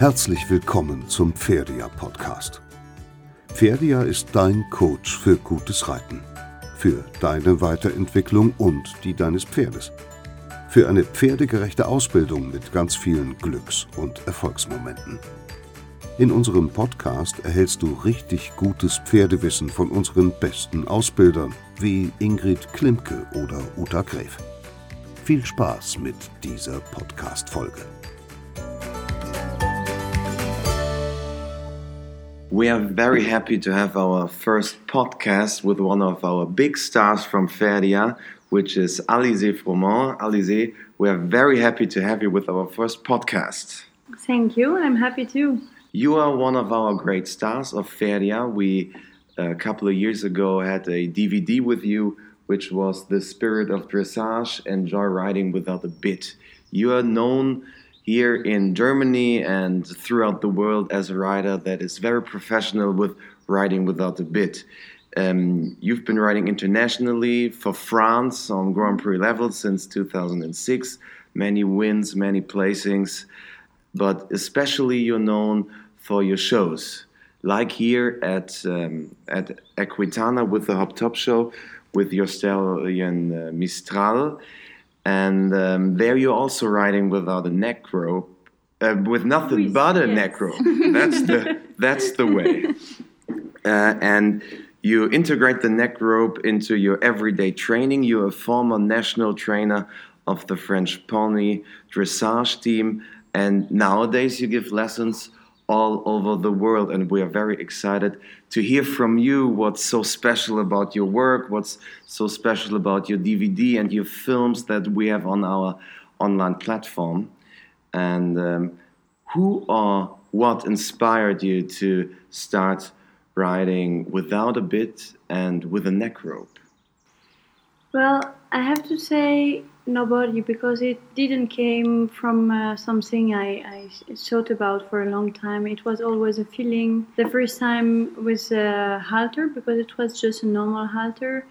Herzlich willkommen zum Pferdia Podcast. Pferdia ist dein Coach für gutes Reiten, für deine Weiterentwicklung und die deines Pferdes, für eine pferdegerechte Ausbildung mit ganz vielen Glücks- und Erfolgsmomenten. In unserem Podcast erhältst du richtig gutes Pferdewissen von unseren besten Ausbildern wie Ingrid Klimke oder Uta Gräf. Viel Spaß mit dieser Podcast-Folge. We are very happy to have our first podcast with one of our big stars from Pferdia, which is Alizée Froment. Alizée, we are very happy to have you with our first podcast. Thank you. I'm happy too. You are one of our great stars of Pferdia. We, a couple of years ago, had a DVD with you, which was The Spirit of Dressage Enjoy Riding Without a Bit. You are known here in Germany and throughout the world as a rider that is very professional with riding without a bit. Um, you've been riding internationally for France on Grand Prix level since 2006. Many wins, many placings but especially you're known for your shows, like here at um, at Equitana with the Hop Top Show with your stallion uh, Mistral, and um, there you're also riding without a neck rope, uh, with nothing but a yes. neck rope. That's the that's the way, uh, and. You integrate the neck rope into your everyday training. You're a former national trainer of the French pony dressage team, and nowadays you give lessons all over the world. And we are very excited to hear from you what's so special about your work, what's so special about your DVD and your films that we have on our online platform. And um, who or what inspired you to start riding without a bit and with a neck rope? Well, I have to say nobody because it didn't came from uh, something I, I thought about for a long time. It was always a feeling. The first time with a halter because it was just a normal halter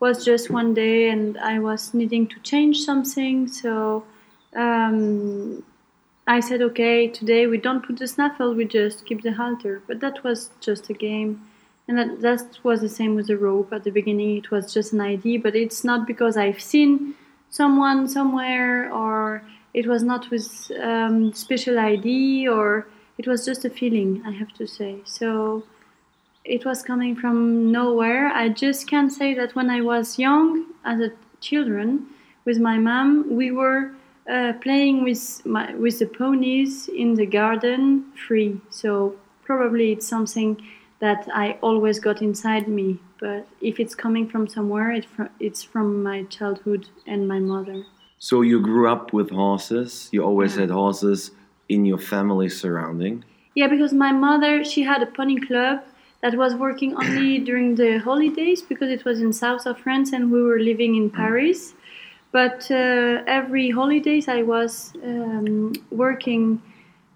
was just one day and I was needing to change something. So um, I said, okay, today we don't put the snaffle, we just keep the halter. But that was just a game. And that, that was the same with the rope. At the beginning, it was just an idea, but it's not because I've seen someone somewhere or it was not with um, special ID or it was just a feeling, I have to say. So it was coming from nowhere. I just can say that when I was young, as a children, with my mom, we were uh, playing with my, with the ponies in the garden free. So probably it's something that I always got inside me. But if it's coming from somewhere, it fr- it's from my childhood and my mother. So you grew up with horses. You always Yeah. had horses in your family surrounding. Yeah, because my mother she had a pony club that was working only during the holidays because it was in south of France and we were living in Paris. But uh, every holidays I was um, working,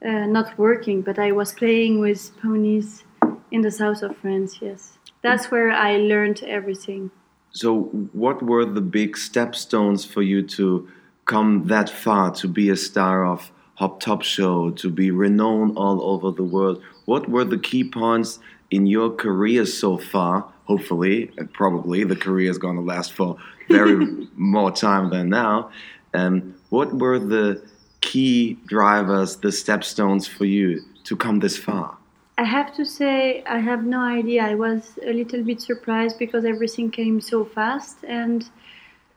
uh, not working, but I was playing with ponies in the south of France. Yes, that's where I learned everything. So, what were the big stepstones for you to come that far, to be a star of Hop Top Show, to be renowned all over the world? What were the key points in your career so far? Hopefully, and probably, the career is going to last for very more time than now. And what were the key drivers, the stepstones for you to come this far? I have to say, I have no idea. I was a little bit surprised because everything came so fast, and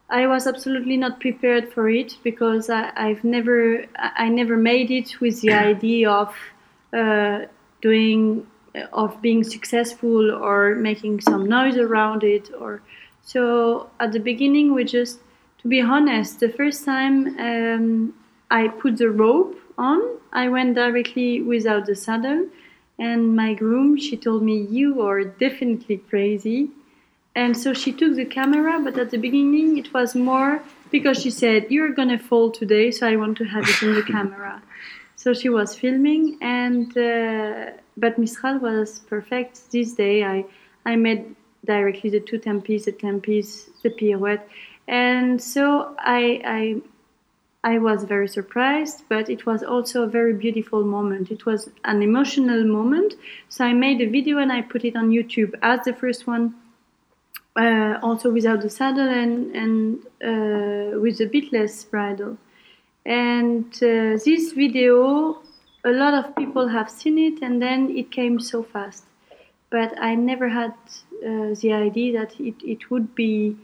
I was absolutely not prepared for it because I, I've never, I never made it with the idea of uh, doing, of being successful or making some noise around it. Or so at the beginning, we just, to be honest, the first time um, I put the rope on, I went directly without the saddle and my groom she told me you are definitely crazy. And so she took the camera but at the beginning it was more because she said you're gonna fall today so i want to have it in the camera. So she was filming and uh, but mistral was perfect. This day i i made directly the two tempes the tempes the pirouette. And so i i I was very surprised, but it was also a very beautiful moment. It was an emotional moment. So I made a video and I put it on YouTube as the first one, uh, also without the saddle and, and uh, with a bit less bridle. And uh, this video, a lot of people have seen it, and then it came so fast. But I never had uh, the idea that it, it would be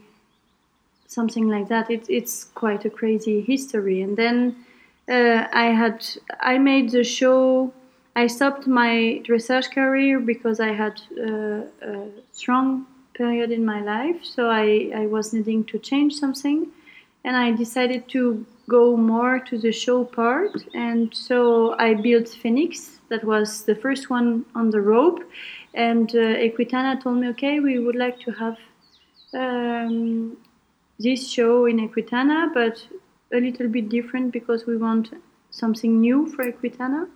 something like that. It, it's quite a crazy history. And then uh, I had I made the show. I stopped my dressage career because I had uh, a strong period in my life, so I, I was needing to change something, and I decided to go more to the show part. And so I built Phoenix. That was the first one on the rope, and uh, Equitana told me, okay, we would like to have um, this show in Equitana, but a little bit different because we want something new for Equitana.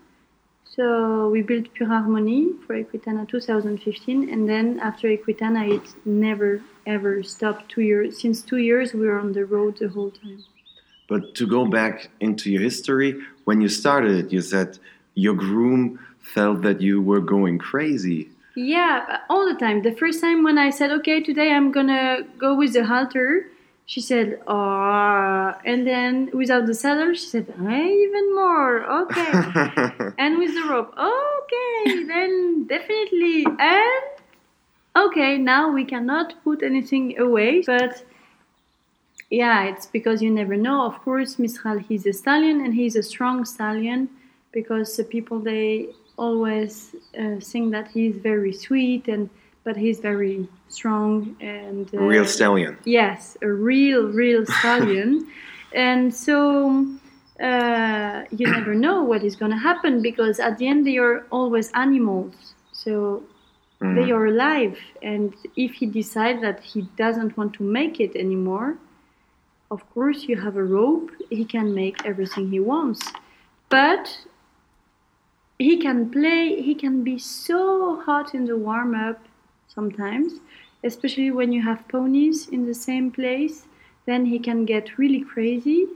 So we built Pure Harmony for Equitana 2015, and then after Equitana, it never ever stopped. Two years since two years, we were on the road the whole time. But to go back into your history, when you started it, you said your groom felt that you were going crazy. Yeah, all the time. The first time when I said, "Okay, today I'm gonna go with the halter," she said, "Oh," and then without the saddle, she said, hey, "Even more, okay." and with the rope, okay, then definitely, and okay, now we cannot put anything away, but yeah, it's because you never know. Of course, Mistral, he's a stallion, and he's a strong stallion because the people they always uh, think that he's very sweet and but he's very strong and uh, real stallion. Yes, a real, real stallion, and so uh, you never know what is going to happen because at the end they are always animals, so Mm. they are alive. And if he decides that he doesn't want to make it anymore, of course you have a rope. He can make everything he wants, but he can play. He can be so hot in the warm up sometimes, especially when you have ponies in the same place. Then he can get really crazy.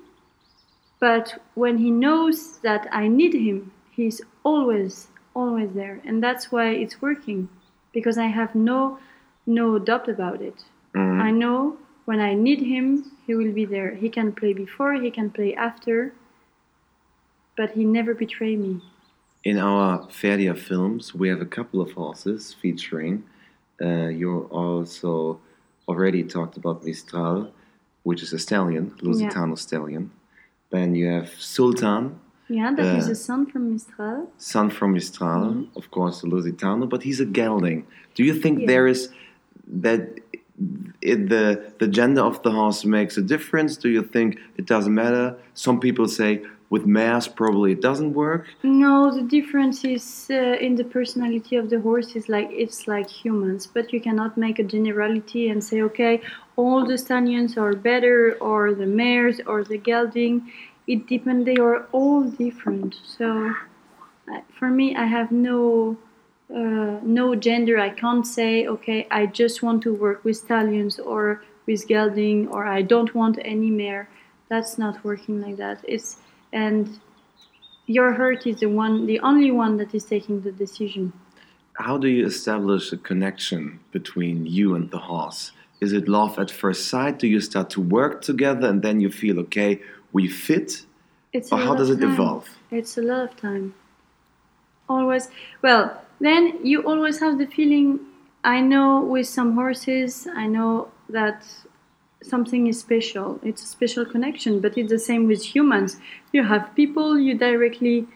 But when he knows that I need him, he's always, always there, and that's why it's working, because I have no, no doubt about it. Mhm. I know when I need him, he will be there. He can play before, he can play after, but he never betray me. In our Pferdia films, we have a couple of horses featuring. Uh, you also already talked about Mistral, which is a stallion, Lusitano stallion. Then you have Sultan, Yeah, that is Uh, a son from Mistral. son from Mistral, of course, Lusitano, but he's a gelding. Do you think Yeah. there is that it, the the gender of the horse makes a difference? Do you think it doesn't matter? Some people say with mares probably it doesn't work. No, the difference is uh, in the personality of the horse. Is like it's like humans, but you cannot make a generality and say, okay, all the stallions are better, or the mares, or the gelding. It depends. They are all different. So, for me, I have no uh, no gender. I can't say, okay, I just want to work with stallions or with gelding, or I don't want any mare. That's not working like that. It's and your heart is the one, the only one that is taking the decision. How do you establish a connection between you and the horse? Is it love at first sight? Do you start to work together and then you feel okay, we fit? It's Or how does it time. evolve? It's a lot of time. Always. Well, then you always have the feeling. I know with some horses, I know that something is special. It's a special connection, but it's the same with humans. You have people you directly,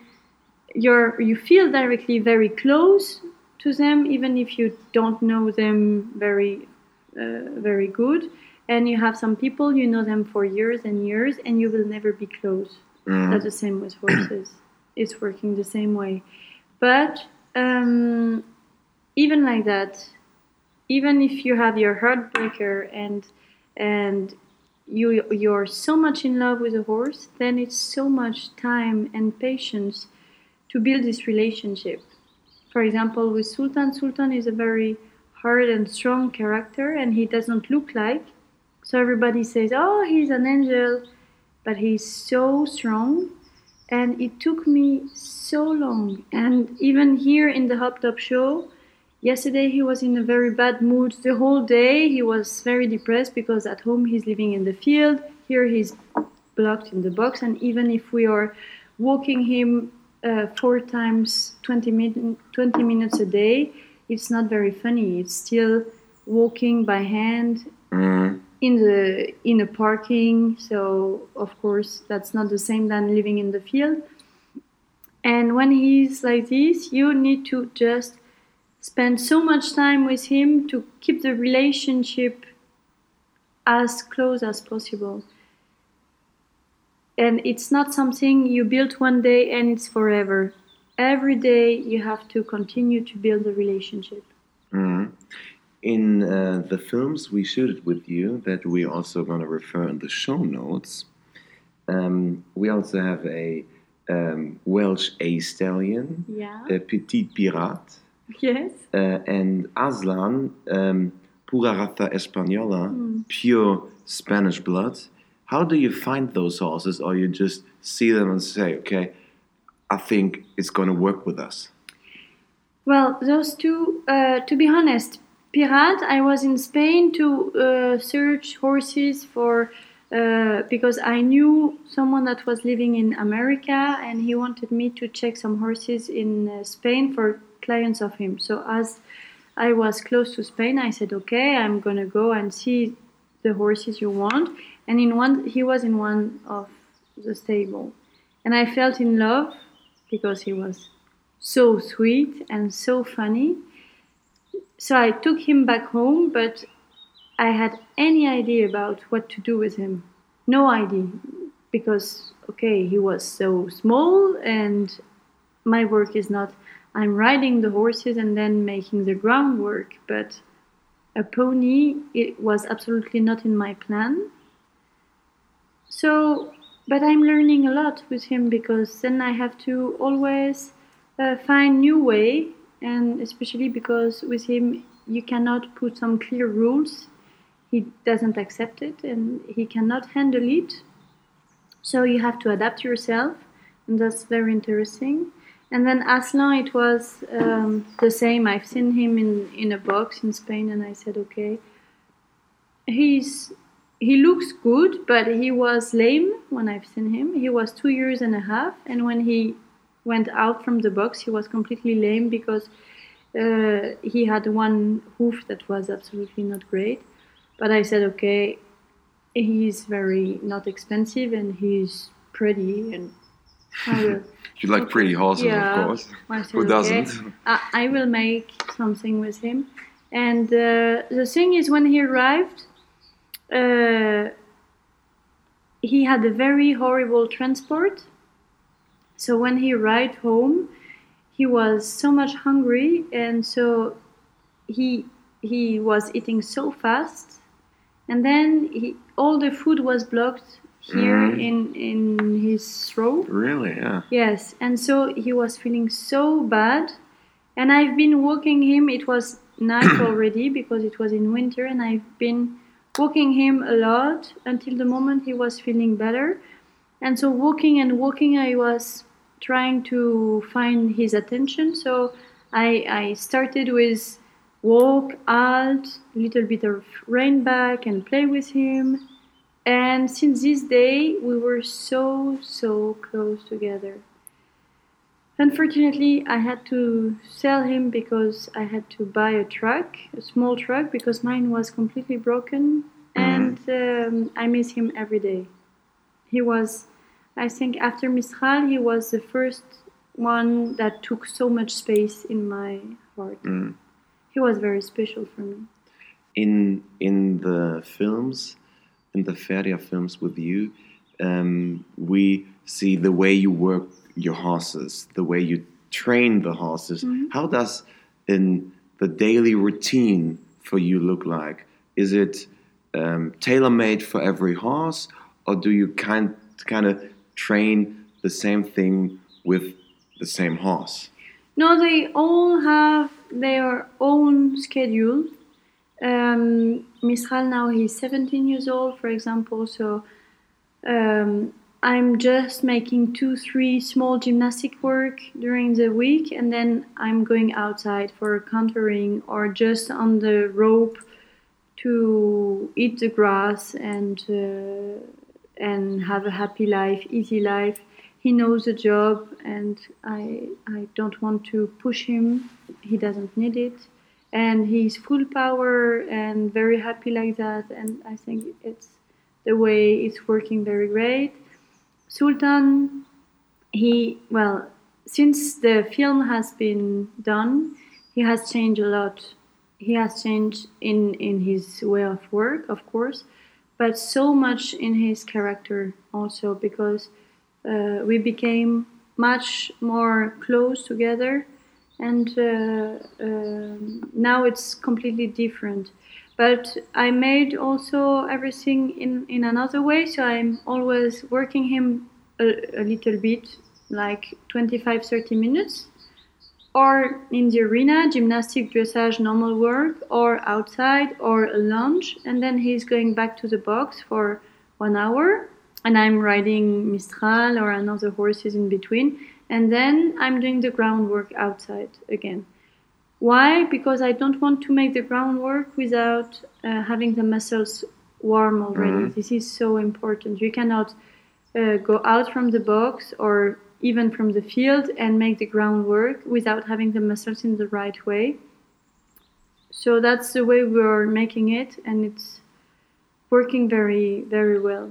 you're you feel directly very close to them, even if you don't know them very, uh, very good. And you have some people you know them for years and years, and you will never be close. Mhm. That's the same with horses. it's working the same way. But um, even like that, even if you have your heartbreaker and and you you're so much in love with a horse, then it's so much time and patience to build this relationship. For example, with Sultan, Sultan is a very hard and strong character, and he doesn't look like. So everybody says, "Oh, he's an angel," but he's so strong. And it took me so long. And even here in the Hop Top show, yesterday he was in a very bad mood the whole day. He was very depressed because at home he's living in the field. Here he's blocked in the box. And even if we are walking him uh, four times 20, min- 20 minutes a day, it's not very funny. It's still walking by hand Mm. in the in a parking so of course that's not the same than living in the field and when he's like this you need to just spend so much time with him to keep the relationship as close as possible. And it's not something you build one day and it's forever. Every day you have to continue to build the relationship. Mm. In uh, the films we shooted with you, that we're also going to refer in the show notes, um, we also have a um, Welsh A stallion, yeah. a Petit Pirate, yes uh, and Aslan, um, Pura Raza Española, Mm. pure Spanish blood. How do you find those horses, or you just see them and say, okay, I think it's going to work with us? Well, those two, uh, to be honest, Pirat, I was in Spain to uh, search horses for, uh, because I knew someone that was living in America and he wanted me to check some horses in uh, Spain for clients of him. So as I was close to Spain, I said, okay, I'm gonna go and see the horses you want. And in one, he was in one of the stable, and I felt in love because he was so sweet and so funny. So I took him back home, but I had any idea about what to do with him. No idea. Because, okay, he was so small, and my work is not, I'm riding the horses and then making the groundwork, but a pony, it was absolutely not in my plan. So, but I'm learning a lot with him because then I have to always uh, find new way and especially because with him you cannot put some clear rules. He doesn't accept it and he cannot handle it. So you have to adapt yourself and that's very interesting and then aslan it was um, the same i've seen him in, in a box in spain and i said okay he's he looks good but he was lame when i've seen him he was two years and a half and when he went out from the box, he was completely lame because uh, he had one hoof that was absolutely not great. But I said, okay, he's very not expensive and he's pretty and. You like pretty horses, Yeah. of course. Who doesn't? I, I will make something with him. And uh, the thing is, when he arrived, uh, he had a very horrible transport. So when he arrived home, he was so much hungry, and so he he was eating so fast, and then he, all the food was blocked here Mhm. in in his throat. Really? Yeah. Yes, and so he was feeling so bad. And I've been walking him, it was night already because it was in winter, and I've been walking him a lot until the moment he was feeling better. And so, walking and walking, I was trying to find his attention. So, I, I started with walk, out, little bit of rain back, and play with him. And since this day, we were so, so close together. Unfortunately, I had to sell him because I had to buy a truck, a small truck, because mine was completely broken. And um, I miss him every day. He was, I think, after Mistral, he was the first one that took so much space in my heart. Mm. He was very special for me. In in the films, in the Pferdia films with you, um, we see the way you work your horses, the way you train the horses. How does in the daily routine for you look like? Is it um, tailor made for every horse, or do you kind kind of train the same thing with the same horse? No, they all have their own schedule. Um, Mistral now he's 17 years old, for example. So um, I'm just making two, three small gymnastic work during the week, and then I'm going outside for contouring or just on the rope to eat the grass and uh, and have a happy life, easy life. He knows the job, and I I don't want to push him. He doesn't need it, and he's full power and very happy like that. And I think it's the way it's working very great Sultan, he, well, since the film has been done, he has changed a lot. He has changed in, in his way of work, of course, but so much in his character also because uh, we became much more close together and uh, uh, now it's completely different. But I made also everything in, in another way. So I'm always working him a, a little bit, like 25 30 minutes, or in the arena, gymnastic, dressage, normal work, or outside, or a lunge, and then he's going back to the box for one hour, and I'm riding Mistral or another horses in between, and then I'm doing the groundwork outside again. Why? Because I don't want to make the groundwork without uh, having the muscles warm already. Mm-hmm. This is so important. You cannot uh, go out from the box or even from the field and make the groundwork without having the muscles in the right way. So that's the way we're making it, and it's working very, very well.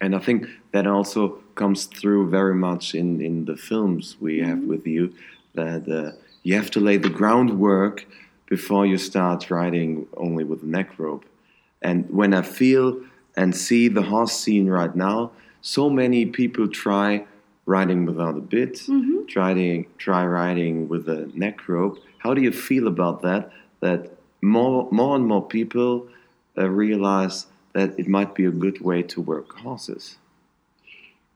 And I think that also comes through very much in, in the films we have mm-hmm. with you that. Uh, you have to lay the groundwork before you start riding only with a neck rope. And when I feel and see the horse scene right now, so many people try riding without a bit, mm-hmm. try, try riding with a neck rope. How do you feel about that? That more, more and more people uh, realize that it might be a good way to work horses.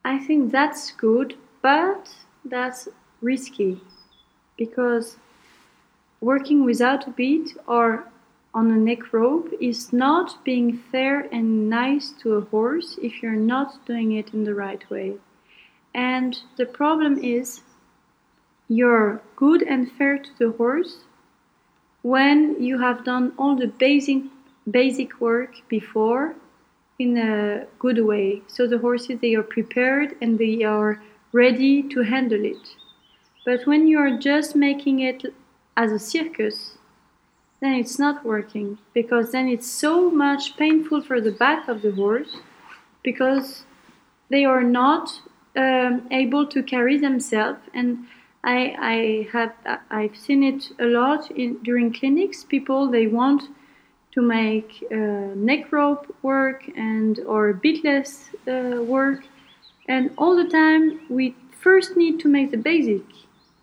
I think that's good, but that's risky because working without a beat or on a neck rope is not being fair and nice to a horse if you're not doing it in the right way. And the problem is you're good and fair to the horse when you have done all the basic basic work before in a good way. So the horses they are prepared and they are ready to handle it. But when you're just making it as a circus, then it's not working because then it's so much painful for the back of the horse because they are not um, able to carry themselves and I, I have I've seen it a lot in, during clinics. People they want to make uh, neck rope work and or bitless uh, work, and all the time we first need to make the basic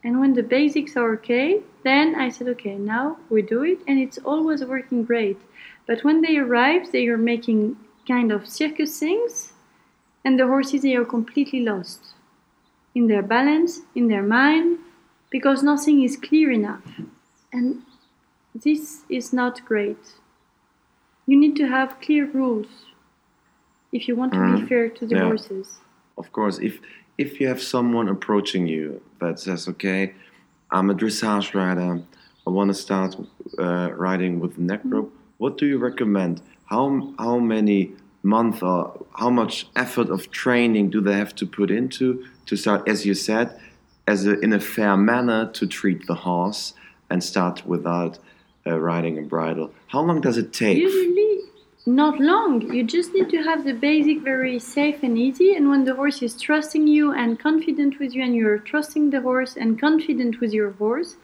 and when the basics are okay, then I said, okay, now we do it, and it's always working great. But when they arrive, they are making kind of circus things, and the horses they are completely lost in their balance, in their mind, because nothing is clear enough. And this is not great. You need to have clear rules if you want to mm. be mm-hmm. fair to the yeah. horses. Of course, if if you have someone approaching you that says, okay, I'm a dressage rider, I want to start uh, riding with neck mm-hmm. rope, what do you recommend? How, how many months or how much effort of training do they have to put into to start, as you said, as a, in a fair manner to treat the horse and start without uh, riding a bridle? How long does it take? Usually not long. You just need to have the basic very safe and easy. And when the horse is trusting you and confident with you, and you're trusting the horse and confident with your horse,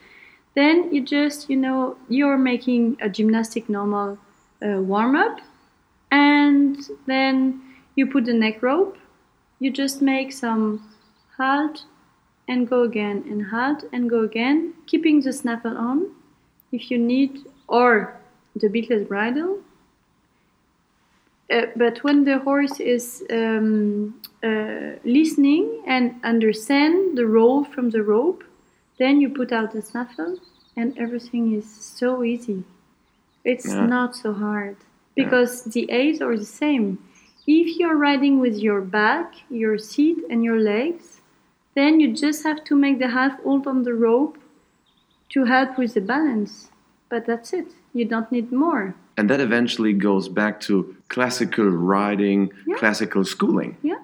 then you just, you know, you're making a gymnastic normal uh, warm up. And then you put the neck rope. You just make some halt and go again, and halt and go again, keeping the snaffle on if you need, or the bitless bridle uh, but when the horse is um, uh, listening and understand the roll from the rope, then you put out the snaffle, and everything is so easy. It's yeah. not so hard because yeah. the aids are the same. If you're riding with your back, your seat, and your legs, then you just have to make the half hold on the rope to help with the balance. But that's it. You don't need more. And that eventually goes back to classical riding, Yeah. classical schooling. Yeah,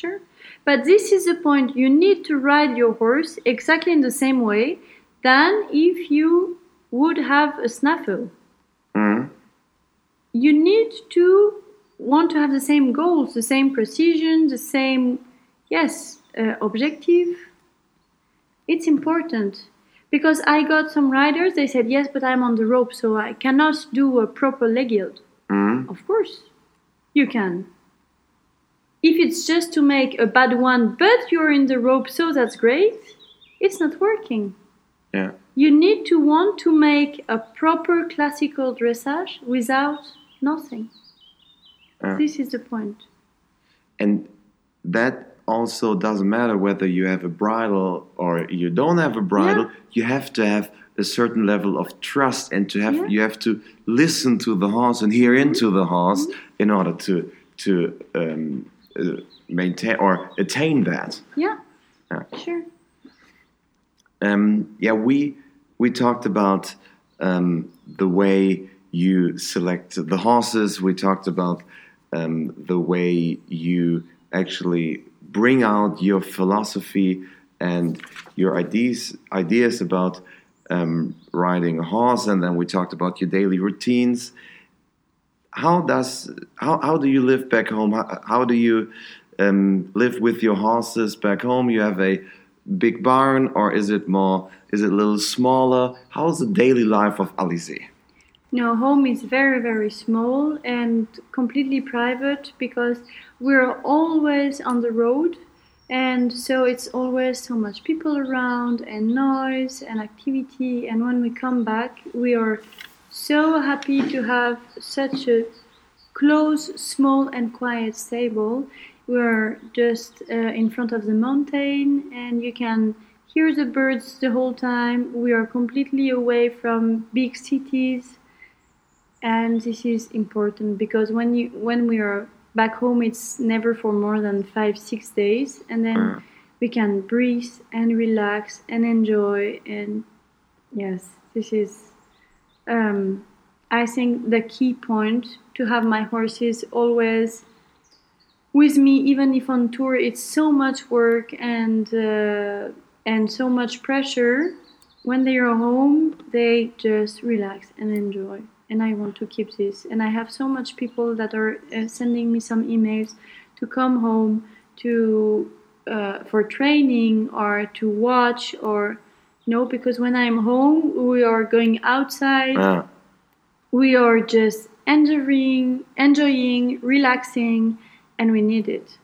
sure. But this is the point. You need to ride your horse exactly in the same way than if you would have a snaffle. Mhm. You need to want to have the same goals, the same precision, the same, yes, uh, objective. It's important because I got some riders. They said yes, but I'm on the rope, so I cannot do a proper leg yield. Mhm. Of course, you can. If it's just to make a bad one, but you're in the rope, so that's great, it's not working. Yeah. You need to want to make a proper classical dressage without nothing. This is the point. And that also doesn't matter whether you have a bridle or you don't have a bridle. Yeah. You have to have a certain level of trust and to have Yeah. you have to listen to the horse and hear into the horse in order to to um, uh, maintain or attain that. Yeah, Yeah. sure. Um, yeah, we we talked about um, the way you select the horses. We talked about um, the way you actually bring out your philosophy and your ideas ideas about um, riding a horse, and then we talked about your daily routines. How does how, how do you live back home? How, how do you um, live with your horses back home? You have a big barn, or is it more? Is it a little smaller? How's the daily life of Alizée? No, home is very, very small and completely private because we're always on the road. And so it's always so much people around and noise and activity. And when we come back, we are so happy to have such a close, small, and quiet stable. We're just uh, in front of the mountain, and you can hear the birds the whole time. We are completely away from big cities and this is important because when you when we are back home it's never for more than five six days. And then Mm. we can breathe and relax and enjoy. And yes this is um, i think the key point to have my horses always with me even if on tour it's so much work and uh, and so much pressure. When they are home they just relax and enjoy and i want to keep this. And i have so much people that are uh, sending me some emails to come home to uh, for training or to watch or no because when i'm home we are going outside. Ah, we are just enjoying enjoying relaxing and we need it.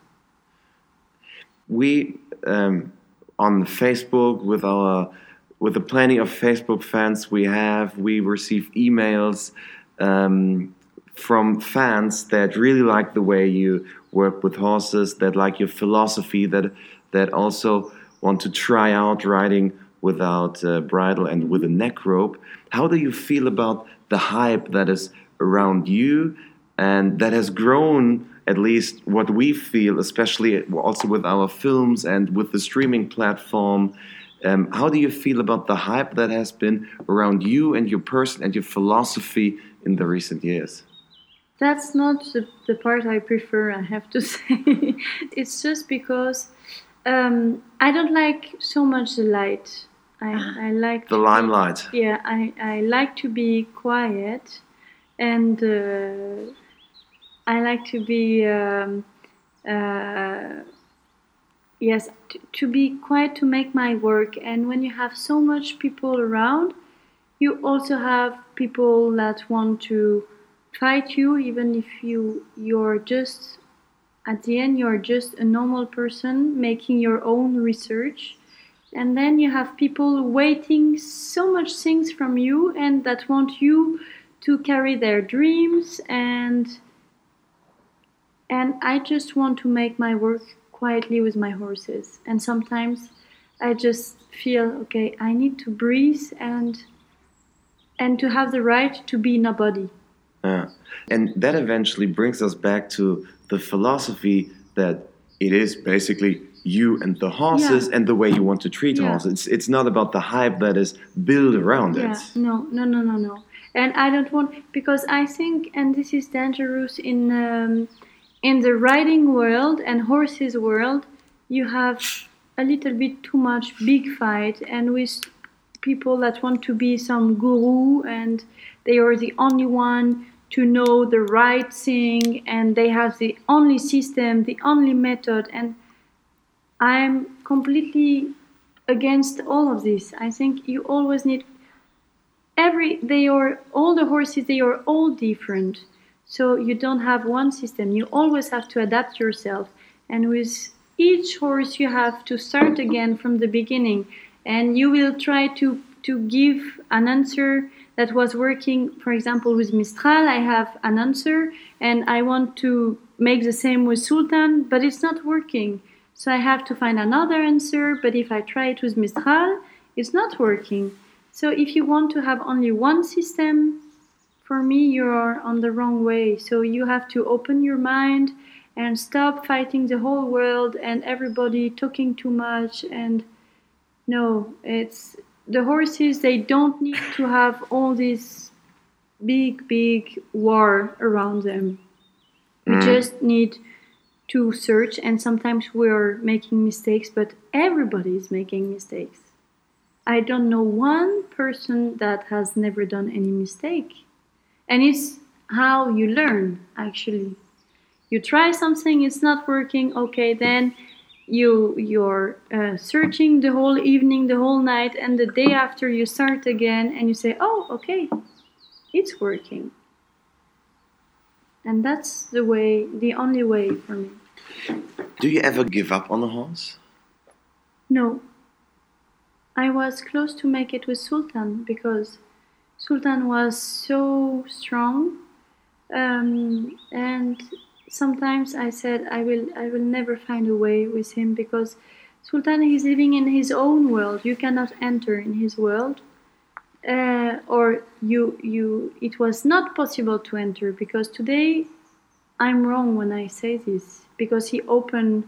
We um, on Facebook with our with the plenty of Facebook fans we have, we receive emails um, from fans that really like the way you work with horses, that like your philosophy, that that also want to try out riding without uh, bridle and with a neck rope. How do you feel about the hype that is around you and that has grown? At least what we feel, especially also with our films and with the streaming platform. Um, how do you feel about the hype that has been around you and your person and your philosophy in the recent years? That's not the, the part I prefer, I have to say. it's just because um, I don't like so much the light. I, I like The to be- limelight. yeah, I, I like to be quiet and uh, I like to be, um, uh, yes, to, to be quiet to make my work. And when you have so much people around, you also have people that want to fight you, even if you you're just at the end you're just a normal person making your own research and then you have people waiting so much things from you and that want you to carry their dreams and and I just want to make my work quietly with my horses and sometimes I just feel okay I need to breathe and and to have the right to be in a body. Yeah. And that eventually brings us back to the philosophy that it is basically you and the horses Yeah. and the way you want to treat Yeah. horses. It's, it's not about the hype that is built around Yeah, it. no, no, no, no, no. And I don't want because I think, and this is dangerous in um, in the riding world and horses world, you have a little bit too much big fight, and with people that want to be some guru and they are the only one to know the right thing and they have the only system, the only method, and I'm completely against all of this. I think you always need every they are all the horses they are all different so you don't have one system. You always have to adapt yourself. And with each horse you have to start again from the beginning. And you will try to to give an answer that was working. For example with mistral i have an answer and i want to make the same with sultan but it's not working. So i have to find another answer but if i try it with mistral it's not working. So if you want to have only one system, for me you are on the wrong way. So you have to open your mind and stop fighting the whole world and everybody talking too much and no, it's the horses they don't need to have all this big big war around them. We mm. just need to search and sometimes we're making mistakes, but everybody is making mistakes. I don't know one person that has never done any mistake. And it's how you learn, actually. You try something, it's not working, okay, then you you're uh, searching the whole evening, the whole night, and the day after you start again and you say, oh, okay, it's working. And that's the way, the only way for me. Do you ever give up on a horse? No. I was close to make it with Sultan because Sultan was so strong, um, and sometimes I said I will I will never find a way with him because Sultan is living in his own world. You cannot enter in his world, uh, or you you it was not possible to enter because today I'm wrong when I say this because he opened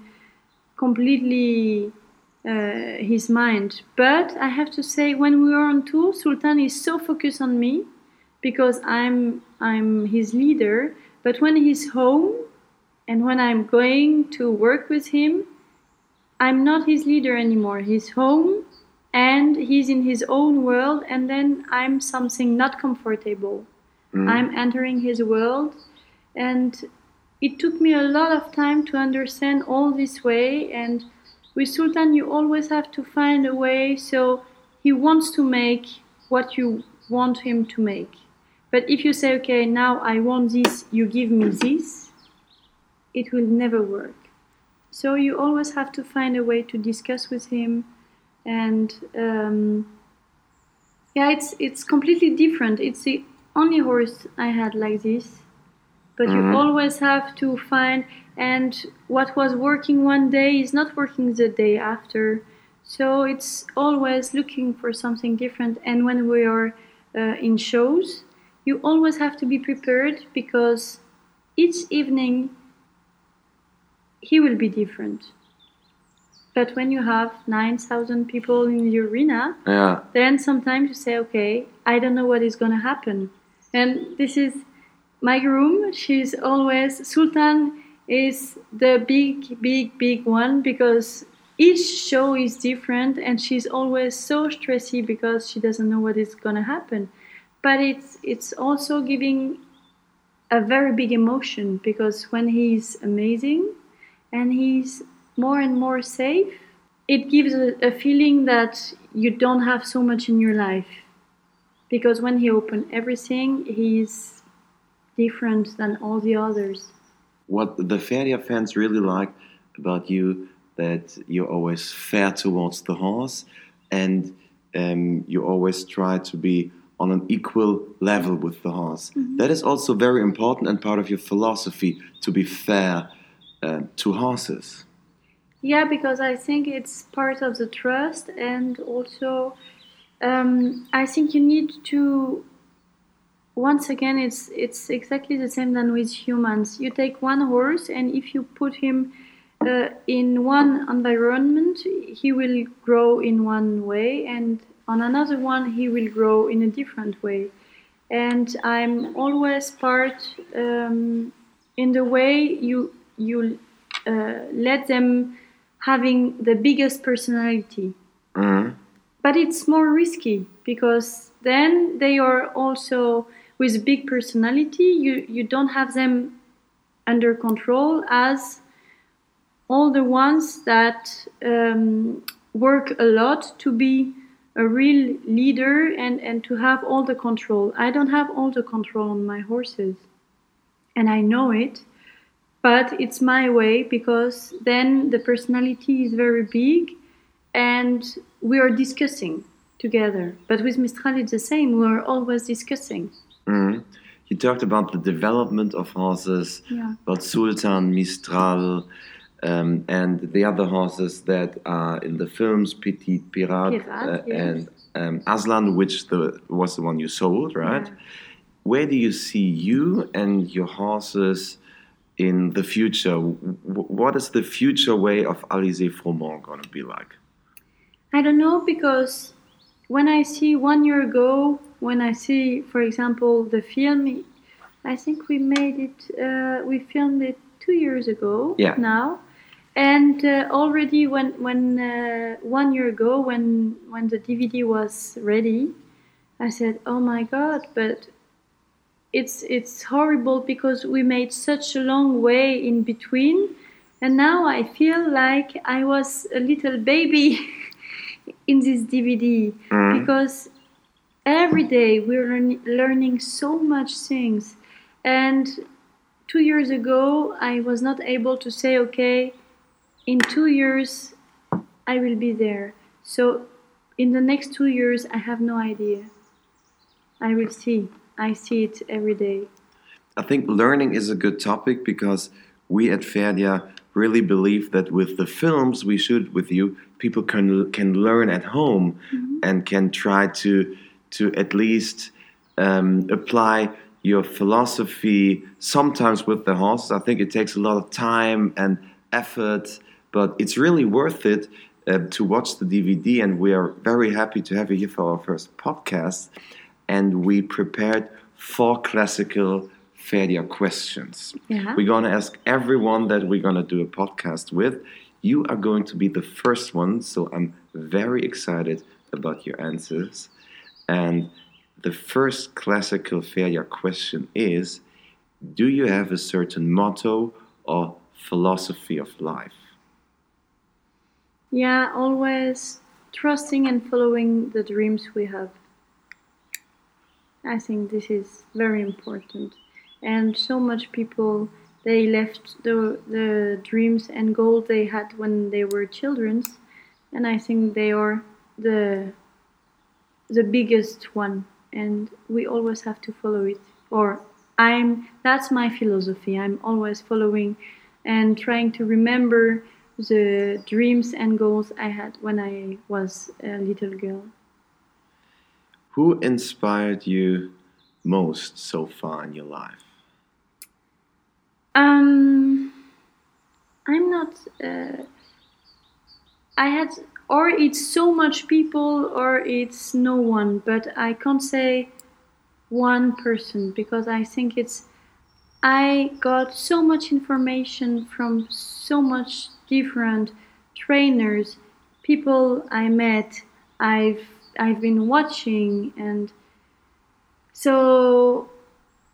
completely uh, his mind. But I have to say, when we are on tour, Sultan is so focused on me because I'm I'm his leader. But when he's home and when I'm going to work with him, I'm not his leader anymore. He's home and he's in his own world, and then I'm something not comfortable. I'm entering his world, and it took me a lot of time to understand all this way and with sultan you always have to find a way so he wants to make what you want him to make. But if you say okay now i want this you give me this it will never work. So you always have to find a way to discuss with him and um, yeah it's it's completely different. It's the only horse i had like this but you always have to find and what was working one day is not working the day after so it's always looking for something different and when we are uh, in shows you always have to be prepared because each evening he will be different but when you have 9000 people in the arena Yeah. then sometimes you say, okay, I don't know what is going to happen. And this is my groom. She's always, Sultan is the big, big, big one because each show is different and she's always so stressy because she doesn't know what is going to happen. But it's, it's also giving a very big emotion because when he's amazing and he's more and more safe, it gives a, a feeling that you don't have so much in your life. Because when he opened everything, he's different than all the others. What the Pferdia fans really like about you that you're always fair towards the horse and um, you always try to be on an equal level with the horse. That is also very important and part of your philosophy to be fair uh, to horses. Yeah, because I think it's part of the trust, and also um, I think you need to once again, it's it's exactly the same than with humans. You take one horse, and if you put him uh, in one environment, he will grow in one way, and on another one, he will grow in a different way. And I'm always part um, in the way you you uh, let them having the biggest personality. Mhm. But it's more risky because then they are also with big personality. You you don't have them under control as all the ones that um, work a lot to be a real leader and, and to have all the control. I don't have all the control on my horses. And I know it, but it's my way because then the personality is very big and we are discussing together. But with Mistral, it's the same. We are always discussing. Mhm. You talked about the development of horses, Yeah. about Sultan, Mistral, um, and the other horses that are in the films, Petit Pirat, Pirat, uh, yes. and um, Aslan, which the, was the one you sold, right? Yeah. Where do you see you and your horses in the future? W- what is the future way of Alizée Froment going to be like? I don't know because when I see one year ago, when I see, for example, the film, I think we made it, uh, we filmed it two years ago Yeah. now. And uh, already when, when uh, one year ago, when, when the DVD was ready, I said, oh my God, but it's, it's horrible because we made such a long way in between. And now I feel like I was a little baby in this DVD Mhm. because every day we're learn- learning so much things. And two years ago, I was not able to say, okay, in two years, I will be there. So in the next two years, I have no idea. I will see. I see it every day. I think learning is a good topic because we at Pferdia really believe that with the films we shoot with you, people can can learn at home mm-hmm. and can try to to at least um, apply your philosophy. Sometimes with the horses, I think it takes a lot of time and effort, but it's really worth it uh, to watch the DVD. And we are very happy to have you here for our first podcast. And we prepared four classical Pferdia questions. Yeah. We're going to ask everyone that we're going to do a podcast with. You are going to be the first one, so I'm very excited about your answers. And the first classical Pferdia question is Do you have a certain motto or philosophy of life? Yeah, always trusting and following the dreams we have. I think this is very important. And so much people they left the the dreams and goals they had when they were children, and I think they are the the biggest one, and we always have to follow it. Or I'm that's my philosophy. I'm always following and trying to remember the dreams and goals I had when I was a little girl. Who inspired you most so far in your life? Um, I'm not. Uh, I had, or it's so much people, or it's no one. But I can't say one person because I think it's. I got so much information from so much different trainers, people I met. I've I've been watching, and so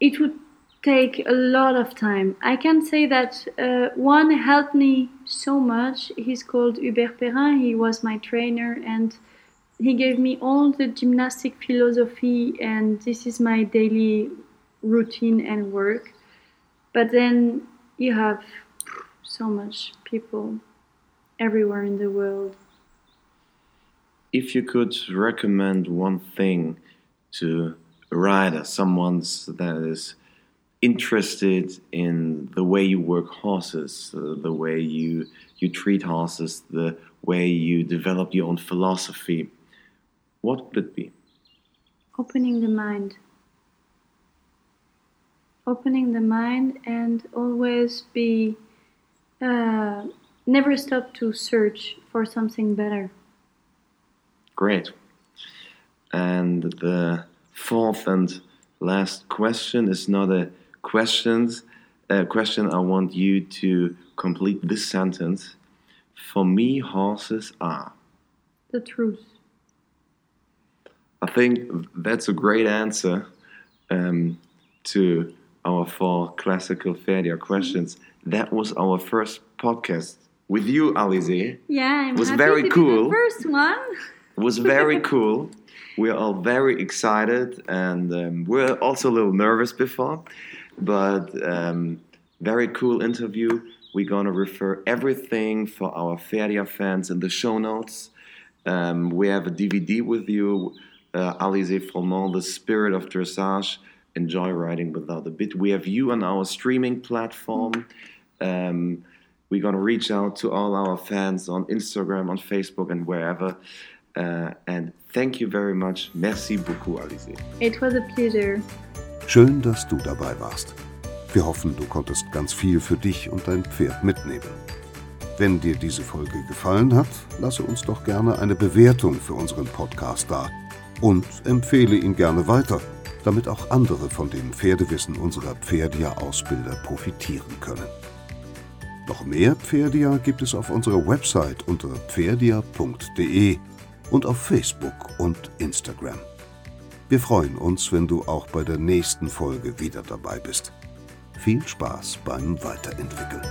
it would take a lot of time. I can say that uh, one helped me so much. He's called Hubert Perrin. He was my trainer and he gave me all the gymnastic philosophy, and this is my daily routine and work. But then you have so much people everywhere in the world. If you could recommend one thing to a rider, someone that is interested in the way you work horses, uh, the way you you treat horses, the way you develop your own philosophy, what would it be? Opening the mind. opening the mind and always be uh, never stop to search for something better. Great. And the fourth and last question is not a question. A question I want you to complete this sentence. For me, horses are. The truth. I think that's a great answer um, to our four classical Pferdia questions. That was our first podcast with you, Alizée. Yeah, I'm was happy very to be cool. the first one. Was very cool. We're all very excited, and um, we're also a little nervous before, but um, very cool interview. We're gonna refer everything for our Pferdia fans in the show notes. Um, we have a DVD with you, uh, Alizée Froment, The Spirit of Dressage, Enjoy Riding Without a Bit. We have you on our streaming platform. Um, we're going to reach out to all our fans on Instagram, on Facebook, and wherever. Uh, and thank you very much. Merci beaucoup, Alizée. It was a pleasure. Schön, dass du dabei warst. Wir hoffen, du konntest ganz viel für dich und dein Pferd mitnehmen. Wenn dir diese Folge gefallen hat, lasse uns doch gerne eine Bewertung für unseren Podcast da und empfehle ihn gerne weiter, damit auch andere von dem Pferdewissen unserer Pferdia-Ausbilder profitieren können. Noch mehr Pferdia gibt es auf unserer Website unter pferdia.de und auf Facebook und Instagram. Wir freuen uns, wenn du auch bei der nächsten Folge wieder dabei bist. Viel Spaß beim Weiterentwickeln.